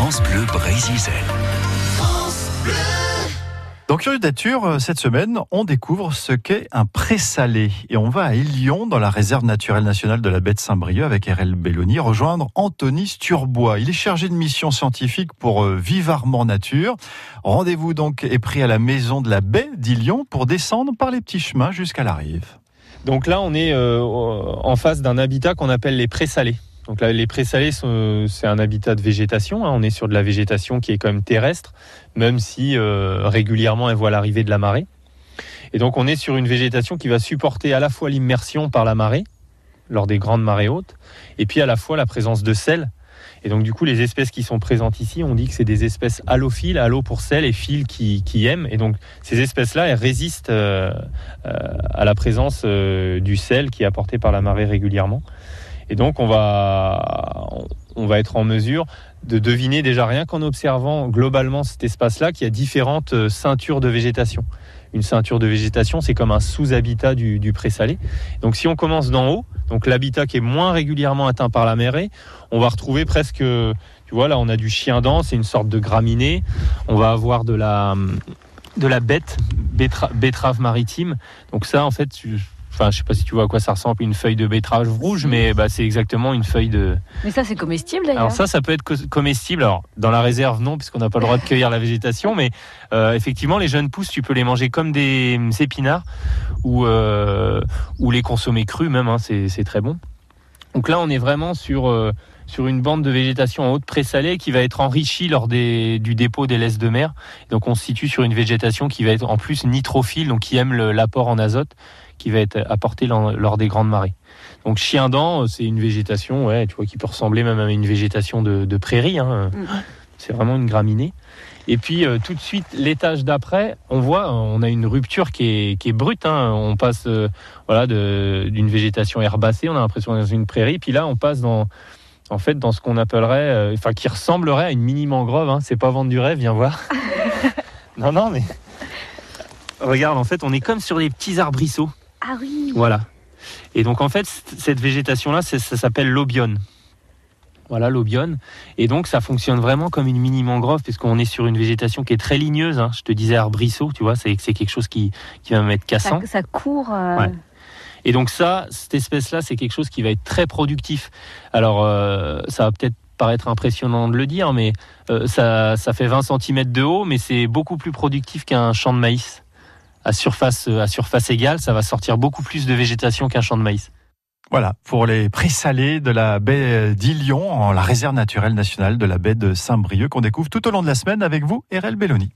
France Bleu Brésil. Dans Curieux Nature, cette semaine, on découvre ce qu'est un présalé. Et on va à Ilion, dans la réserve naturelle nationale de la baie de Saint-Brieuc, avec RL Belloni, rejoindre Anthony Sturbois. Il est chargé de mission scientifique pour euh, Vivarement Nature. Rendez-vous donc est pris à la maison de la baie d'Ilion pour descendre par les petits chemins jusqu'à la rive. Donc là, on est euh, en face d'un habitat qu'on appelle les présalés. Donc là, les présalés, c'est un habitat de végétation. Hein. On est sur de la végétation qui est quand même terrestre, même si euh, régulièrement elle voit l'arrivée de la marée. Et donc on est sur une végétation qui va supporter à la fois l'immersion par la marée, lors des grandes marées hautes, et puis à la fois la présence de sel. Et donc du coup, les espèces qui sont présentes ici, on dit que c'est des espèces halophiles, halo pour sel et fil qui, aiment. Et donc ces espèces-là, elles résistent euh, euh, à la présence du sel qui est apporté par la marée régulièrement. Et donc on va, on va être en mesure de deviner déjà rien qu'en observant globalement cet espace-là qu'il y a différentes euh, ceintures de végétation. Une ceinture de végétation, c'est comme un sous-habitat du, du présalé. Donc si on commence d'en haut, donc l'habitat qui est moins régulièrement atteint par la marée, on va retrouver presque, tu vois là on a du chien dent, c'est une sorte de graminée. On va avoir de la de la bête, betterave maritime. Donc ça en fait, Enfin, je sais pas si tu vois à quoi ça ressemble, une feuille de betterave rouge, mais bah, c'est exactement une feuille de. Mais ça, c'est comestible d'ailleurs. Alors ça, ça peut être comestible. Alors dans la réserve, non, puisqu'on n'a pas le droit de cueillir la végétation, mais euh, effectivement, les jeunes pousses, tu peux les manger comme des épinards ou euh, ou les consommer crus même. Hein, c'est très bon. Donc là, on est vraiment sur euh, sur une bande de végétation en haute présalée qui va être enrichie lors des, du dépôt des laisses de mer. Donc on se situe sur une végétation qui va être en plus nitrophile, donc qui aime l'apport en azote qui va être apporté lors des grandes marées. Donc chien dent, c'est une végétation, ouais, tu vois, qui peut ressembler même à une végétation de, prairie. Hein. Mm. C'est vraiment une graminée. Et puis euh, tout de suite, l'étage d'après, on voit, on a une rupture qui est, brute. Hein. On passe euh, voilà d'une végétation herbacée, on a l'impression d'être dans une prairie. Puis là, on passe dans en fait dans ce qu'on appellerait, euh, enfin qui ressemblerait à une mini mangrove. Hein. C'est pas vendre du rêve, viens voir. non, non, mais regarde, en fait, on est comme sur des petits arbrisseaux. Ah oui. Voilà. Et donc en fait, cette végétation-là, ça, s'appelle l'obione. Voilà l'obione. Et donc ça fonctionne vraiment comme une mini mangrove puisqu'on est sur une végétation qui est très ligneuse. Hein. Je te disais arbrisseau, tu vois, c'est quelque chose qui, qui va mettre cassant. Ça, court. Euh. Et donc ça, cette espèce-là, c'est quelque chose qui va être très productif. Alors euh, ça va peut-être paraître impressionnant de le dire, mais euh, ça, ça fait 20 cm de haut, mais c'est beaucoup plus productif qu'un champ de maïs à surface, à surface égale, ça va sortir beaucoup plus de végétation qu'un champ de maïs. Voilà, pour les présalés de la baie d'Ilion, en la réserve naturelle nationale de la baie de Saint-Brieuc, qu'on découvre tout au long de la semaine avec vous, RL Belloni.